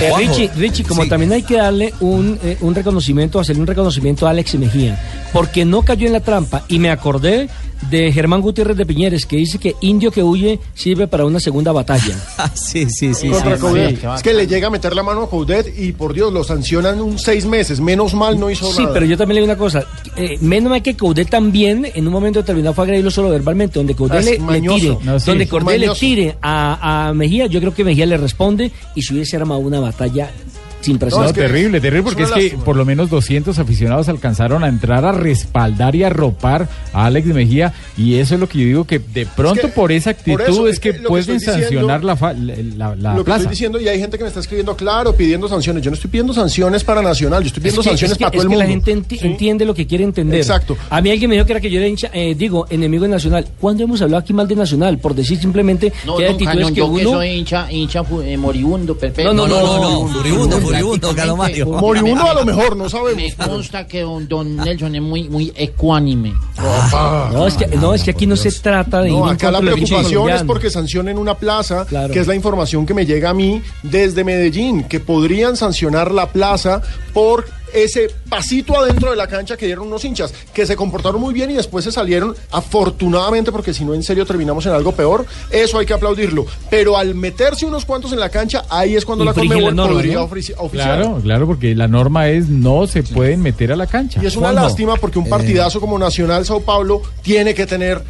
Eh, Richie, Richie, como también hay que darle un, eh, un reconocimiento, hacerle un reconocimiento a Alex Mejía, porque no cayó en la trampa y me acordé de Germán Gutiérrez de Piñeres que dice que indio que huye sirve para una segunda batalla. sí, sí, sí. Contra sí, Coudet. sí. Es que le llega a meter la mano a Coudet y por Dios, lo sancionan un seis meses. Menos mal no hizo Sí, nada. pero yo también le digo una cosa. Eh, menos mal que Coudet también en un momento determinado fue a agredirlo solo verbalmente. Donde Coudet le, le tire, No, sí, donde Coudet le tire a, a Mejía, yo creo que Mejía le responde y se hubiese armado una batalla sin No, terrible, terrible, porque es, que lástima. por lo menos 200 aficionados alcanzaron a entrar a respaldar y a ropar a Alex Mejía, y eso es lo que yo digo que de pronto por esa actitud eso, es que, que lo que pueden diciendo- sancionar la, fa- la, la- la lo que plaza. estoy diciendo, y hay gente que me está escribiendo, claro, pidiendo sanciones. Yo no estoy pidiendo sanciones para Nacional, yo estoy pidiendo Es que- sanciones es que- para todo es el que mundo. la gente enti- entiende lo que quiere entender. Exacto. A mí alguien me dijo que era que yo era hincha, eh, digo, enemigo de Nacional. ¿Cuándo hemos hablado aquí mal de Nacional? Por decir simplemente No, que hay don actitudes Cañón, que yo que uno... soy hincha, hincha eh, moribundo, perfecto. No, no, no, no, no, Carlos Mario. Moribundo a lo mejor, no sabemos. Me consta que don, don Nelson es muy, muy ecuánime. No, es que, no, es que aquí no se trata de No, acá la preocupación es porque sancionen una plaza, Claro. que es la información que me llega a mí desde Medellín, que podrían sancionar la plaza por ese pasito adentro de la cancha que dieron unos hinchas, que se comportaron muy bien y después se salieron, afortunadamente, porque si no en serio terminamos en algo peor, eso hay que aplaudirlo. Pero al meterse unos cuantos en la cancha, ahí es cuando la Conmebol la norma, podría ¿no? ofici- oficiar. Claro, claro, porque la norma es no se pueden meter a la cancha. Y es una lástima porque un Eh, partidazo como Nacional Sao Paulo tiene que tener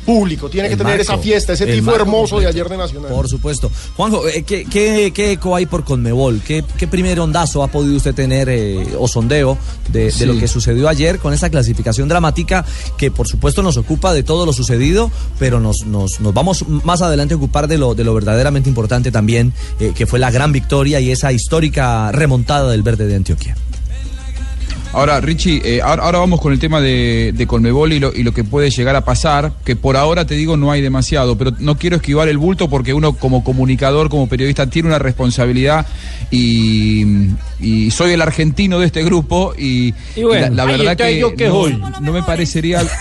público, tiene que tener marco, esa fiesta, ese marco hermoso de ayer de Nacional. Por supuesto. Juanjo, eh, ¿qué, qué, qué eco hay por Conmebol? ¿Qué, qué primer ondazo ha podido usted tener eh, o sondeo de, lo que sucedió ayer con esa clasificación dramática que por supuesto nos ocupa de todo lo sucedido, pero nos, nos, nos vamos más adelante a ocupar de lo, de lo verdaderamente importante también, eh, que fue la gran victoria y esa histórica remontada del verde de Antioquia? Ahora, Richie, eh, ahora, ahora vamos con el tema de, de Colmebol y lo, y lo que puede llegar a pasar, que por ahora te digo no hay demasiado, pero no quiero esquivar el bulto porque uno como comunicador, como periodista, tiene una responsabilidad y, y soy el argentino de este grupo y, Y bueno, y la, verdad que yo que no, me parecería...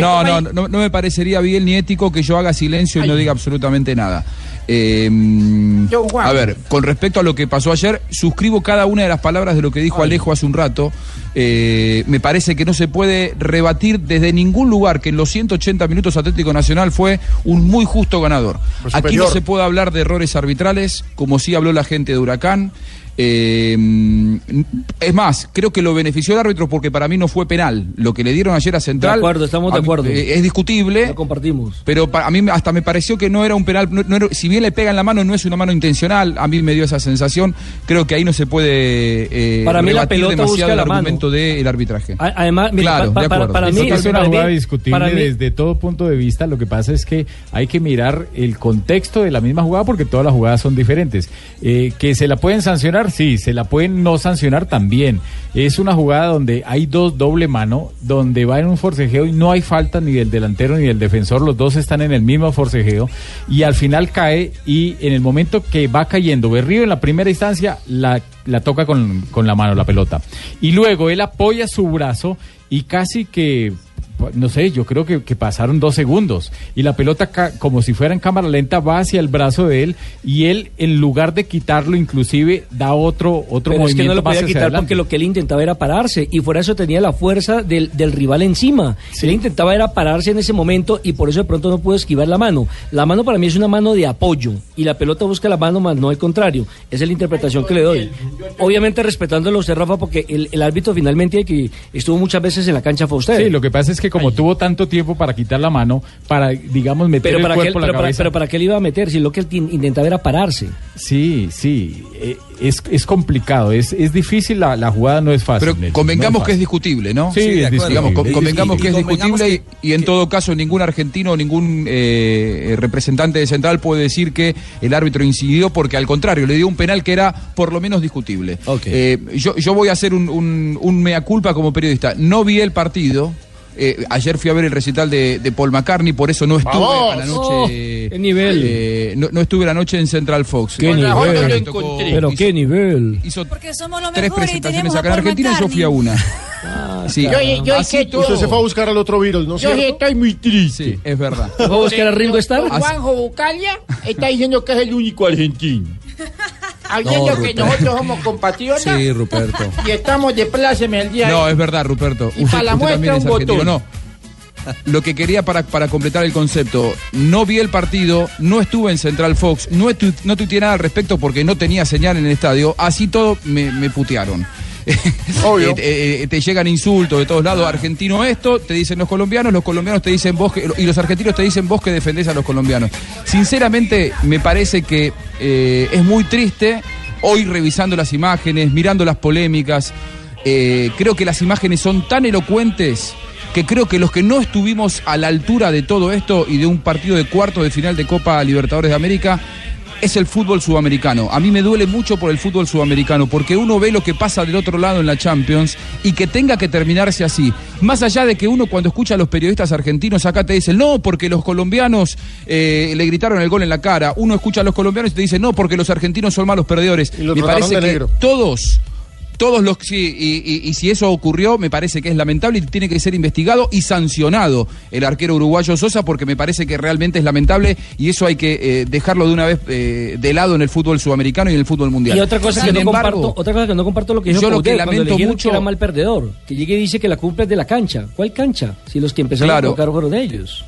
No, no, no me parecería bien ni ético que yo haga silencio y no diga absolutamente nada. Eh, a ver, con respecto a lo que pasó ayer, suscribo cada una de las palabras de lo que dijo Alejo hace un rato. Eh, me parece que no se puede rebatir desde ningún lugar que en los 180 minutos Atlético Nacional fue un muy justo ganador. Aquí no se puede hablar de errores arbitrales, como sí habló la gente de Huracán. Eh, es más, creo que lo benefició el árbitro porque para mí no fue penal. Lo que le dieron ayer a Central. De acuerdo, estamos de a mí, acuerdo. eh, es discutible. Lo compartimos. Pero pa- a mí hasta me pareció que no era un penal, no- no era- si bien le pega en la mano, no es una mano intencional, a mí me dio esa sensación, creo que ahí no se puede eh, Para mí la pelota demasiado busca el argumento del arbitraje. A- Además, mira, Claro, pa- de pa- para, acuerdo. para mí es una para mí- jugada discutible para mí- desde todo punto de vista. Lo que pasa es que hay que mirar el contexto de la misma jugada porque todas las jugadas son diferentes. Eh, que se la pueden sancionar, sí, se la pueden no sancionar también. Es una jugada donde hay dos doble mano, donde va en un forcejeo y no hay falta ni del delantero ni del defensor, los dos están en el mismo forcejeo y al final cae y en el momento que va cayendo Berrío en la primera instancia la, la toca con, con la mano la pelota y luego él apoya su brazo y casi que no sé, yo creo que, que pasaron dos segundos y la pelota como si fuera en cámara lenta va hacia el brazo de él y él en lugar de quitarlo inclusive da otro otro Pero es que movimiento no lo podía quitar adelante. porque lo que él intentaba era pararse y fuera eso tenía la fuerza del, del rival encima. Él intentaba era pararse en ese momento y por eso de pronto no pudo esquivar la mano. La mano para mí es una mano de apoyo y la pelota busca la mano más no el contrario. Esa es la interpretación que le doy. Obviamente respetándolo usted, Rafa, porque el, el árbitro finalmente que estuvo muchas veces en la cancha fue usted. Sí, lo que pasa es que como tuvo tanto tiempo para quitar la mano, para, digamos, meter pero el para, cuerpo la pero, para, cabeza. pero para qué le iba a meter si lo que él intentaba era pararse. Sí, sí, eh, es, es complicado, es, es difícil, la, la jugada no es fácil. Pero Nelson, convengamos no que es discutible, ¿no? Sí, es discutible. Digamos, con- convengamos que es discutible. Y en todo caso ningún argentino o ningún eh, representante de Central puede decir que el árbitro incidió porque al contrario le dio un penal que era por lo menos discutible. Eh, yo, yo voy a hacer un, un- un mea culpa como periodista. No vi el partido. Eh, ayer fui a ver el recital de, de Paul McCartney, por eso no estuve ¡Vamos! a la Oh, noche. qué nivel. eh, no, no estuve la noche en Central Fox. Qué Con nivel. Me tocó- Pero qué nivel. Hizo Porque somos los tres presentaciones acá en Argentina y yo fui a una. Sí. Yo- yo- Así todo. Usted se fue a buscar al otro virus, ¿no Yo estoy muy triste. Sí, es verdad. ¿Fue a buscar a Ringo Starr? Juanjo Bucalia está diciendo que es el único argentino. Habiendo No, que nosotros somos compatriotas Sí, Ruperto. y estamos de pláceme el día No, es verdad, Ruperto. Y para la muestra, un botón. No. Lo que quería para, para completar el concepto, no vi el partido, no estuve en Central Fox, no, estu- no tuiteé nada al respecto porque no tenía señal en el estadio, así todo me, me putearon. Obvio. Eh, eh, eh, te llegan insultos de todos lados, argentino esto, te dicen los colombianos, los colombianos te dicen vos que, y los argentinos te dicen vos que defendés a los colombianos. Sinceramente, me parece que eh, es muy triste hoy revisando las imágenes, mirando las polémicas, eh, creo que las imágenes son tan elocuentes que creo que los que no estuvimos a la altura de todo esto y de un partido de cuarto de final de Copa Libertadores de América es el fútbol sudamericano. A mí me duele mucho por el fútbol sudamericano, porque uno ve lo que pasa del otro lado en la Champions y que tenga que terminarse así. Más allá de que uno cuando escucha a los periodistas argentinos acá te dicen, no, porque los colombianos eh, le gritaron el gol en la cara. Uno escucha a los colombianos y te dice, no, porque los argentinos son malos perdedores. Y me parece que negro. todos todos los y, y- y si eso ocurrió, me parece que es lamentable y tiene que ser investigado y sancionado el arquero uruguayo Sosa, porque me parece que realmente es lamentable y eso hay que eh, dejarlo de una vez eh, de lado en el fútbol sudamericano y en el fútbol mundial. Y otra cosa que no comparto, otra cosa que no comparto lo que dijo yo lo que lamento mucho- que era mal perdedor, que llegue y dice que la culpa es de la cancha. ¿Cuál cancha? Si los que empezaron Claro. a tocar fueron ellos.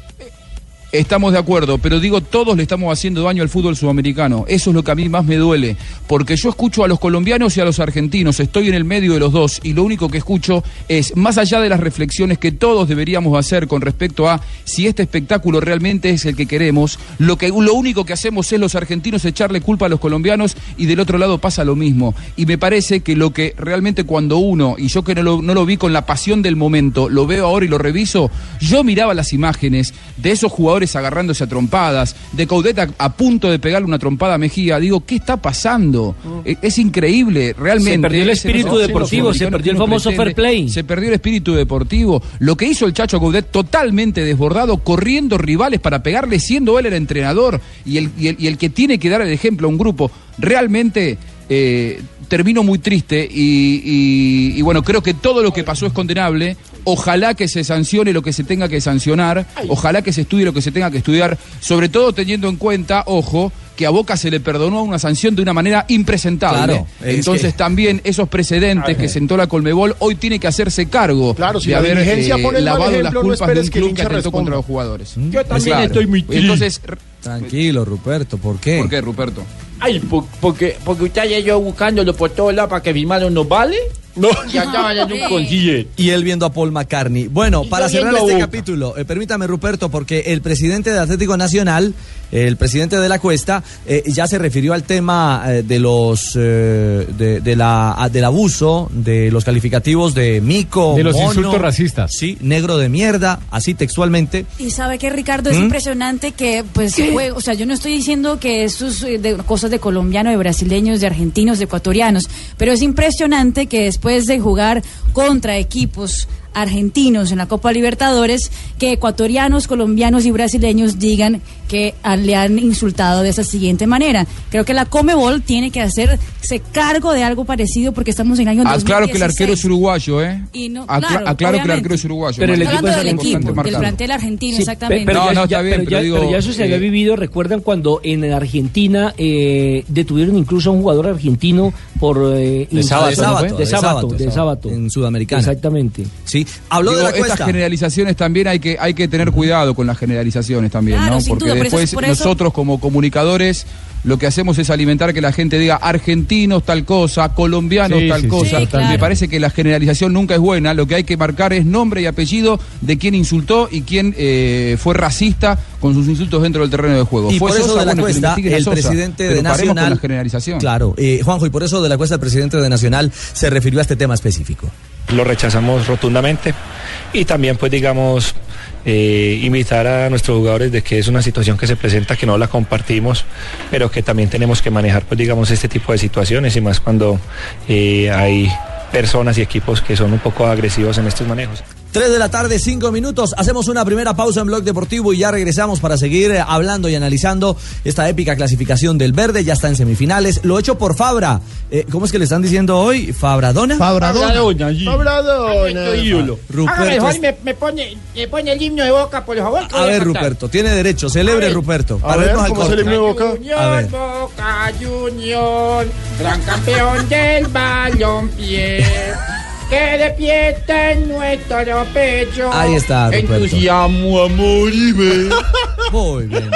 Estamos de acuerdo, pero digo, todos le estamos haciendo daño al fútbol sudamericano. Eso es lo que a mí más me duele, porque yo escucho a los colombianos y a los argentinos, estoy en el medio de los dos, y lo único que escucho es, más allá de las reflexiones que todos deberíamos hacer con respecto a si este espectáculo realmente es el que queremos, lo, que, lo único que hacemos es los argentinos echarle culpa a los colombianos y del otro lado pasa lo mismo. Y me parece que lo que realmente cuando uno, y yo que no lo, no lo vi con la pasión del momento, lo veo ahora y lo reviso, yo miraba las imágenes de esos jugadores agarrándose a trompadas, de Caudeta a punto de pegarle una trompada a Mejía. Digo, ¿qué está pasando? E- Es increíble, realmente. Se perdió el espíritu no- deportivo, se perdió el famoso fair play. Se perdió el espíritu deportivo. Lo que hizo el Chacho Coudet totalmente desbordado, corriendo rivales para pegarle, siendo él el entrenador y el, y el, y el que tiene que dar el ejemplo a un grupo. Realmente eh, termino muy triste y, y- y bueno, creo que todo lo que pasó es condenable. Ojalá que se sancione lo que se tenga que sancionar, ojalá que se estudie lo que se tenga que estudiar, sobre todo teniendo en cuenta, ojo, que a Boca se le perdonó una sanción de una manera impresentable. Claro, Entonces que- también esos precedentes que sentó la Colmebol hoy tiene que hacerse cargo Claro, si de la haber eh, pone lavado las ejemplo, no culpas de un el club que atentó contra los jugadores. Yo también Claro. estoy muy triste. Entonces, Tranquilo, Ruperto, ¿por qué? ¿por qué, Ruperto? Ay, por- porque, porque usted y yo buscándolo por todos lados para que firmaron nos vale. No. Y andaban en un concille. Y él viendo a Paul McCartney. Bueno, Y para cerrar este capítulo, eh, permítame, Ruperto, porque el presidente de Atlético Nacional, el presidente de la Cuesta, eh, ya se refirió al tema eh, de los eh, de, de la, a- del abuso, de los calificativos de mico, De los mono, insultos racistas. Sí, negro de mierda, así textualmente. Y sabe que Ricardo es ¿Mm? impresionante que, pues, fue- o sea, yo no estoy diciendo que esto es de cosas de colombianos, de brasileños, de argentinos, de ecuatorianos, pero es impresionante que después de jugar contra equipos argentinos en la Copa Libertadores, que ecuatorianos, colombianos y brasileños digan que le han insultado de esa siguiente manera. Creo que la Comebol tiene que hacerse cargo de algo parecido porque estamos en el año Aclaro que el 2016. arquero es uruguayo, ¿eh? Y no- Acla- claro, aclaro que el arquero es uruguayo. Pero el equipo hablando es del equipo, del plantel argentino, Sí, exactamente. pe- Pero, No, ya, no, ya- está bien, pero pero ya- digo, pero ya eso se había eh, vivido. Recuerdan cuando en Argentina eh, detuvieron incluso a un jugador argentino por eh, De insultos- sábado, de sábado, de sábado. en Sudamericana. Exactamente. Sí, habló Digo, de la estas generalizaciones también hay que hay que tener cuidado con las generalizaciones también, Claro, ¿no? Porque duda, por eso- después eso- nosotros como comunicadores lo que hacemos es alimentar que la gente diga argentinos tal cosa, colombianos Sí, tal sí, sí, cosa. Sí, claro. Me parece que la generalización nunca es buena. Lo que hay que marcar es nombre y apellido de quién insultó y quién eh, fue racista con sus insultos dentro del terreno de juego. Y ¿Fue por eso Sosa? de la Bueno, Cuesta, el Sosa, presidente de Nacional. con la generalización. Claro, eh, Juanjo, y por eso de la Cuesta, el presidente de Nacional se refirió a este tema específico. Lo rechazamos rotundamente y también pues digamos eh, invitar a nuestros jugadores de que es una situación que se presenta que no la compartimos pero que también tenemos que manejar pues digamos este tipo de situaciones y más cuando eh, hay personas y equipos que son un poco agresivos en estos manejos. 3 de la tarde, 5 minutos. Hacemos una primera pausa en Blog Deportivo y ya regresamos para seguir eh, hablando y analizando esta épica clasificación del verde. Ya está en semifinales. Lo hecho por Fabra. Eh, ¿Cómo es que le están diciendo hoy? ¿Fabradona? Fabradona. Fabradona. Hágame el Ruperto. me, me pone, me pone el himno de boca, por favor. A ver. Ruperto, tiene derecho. Celebre, A ver. Ruperto. A ver, al ¿cómo himno de Boca? A Junior, ver. Boca Junior, gran campeón del balompié. Que despierta en nuestro pecho. Ahí está, Ruperto. Entusiasmo, amor y fe. Muy bien.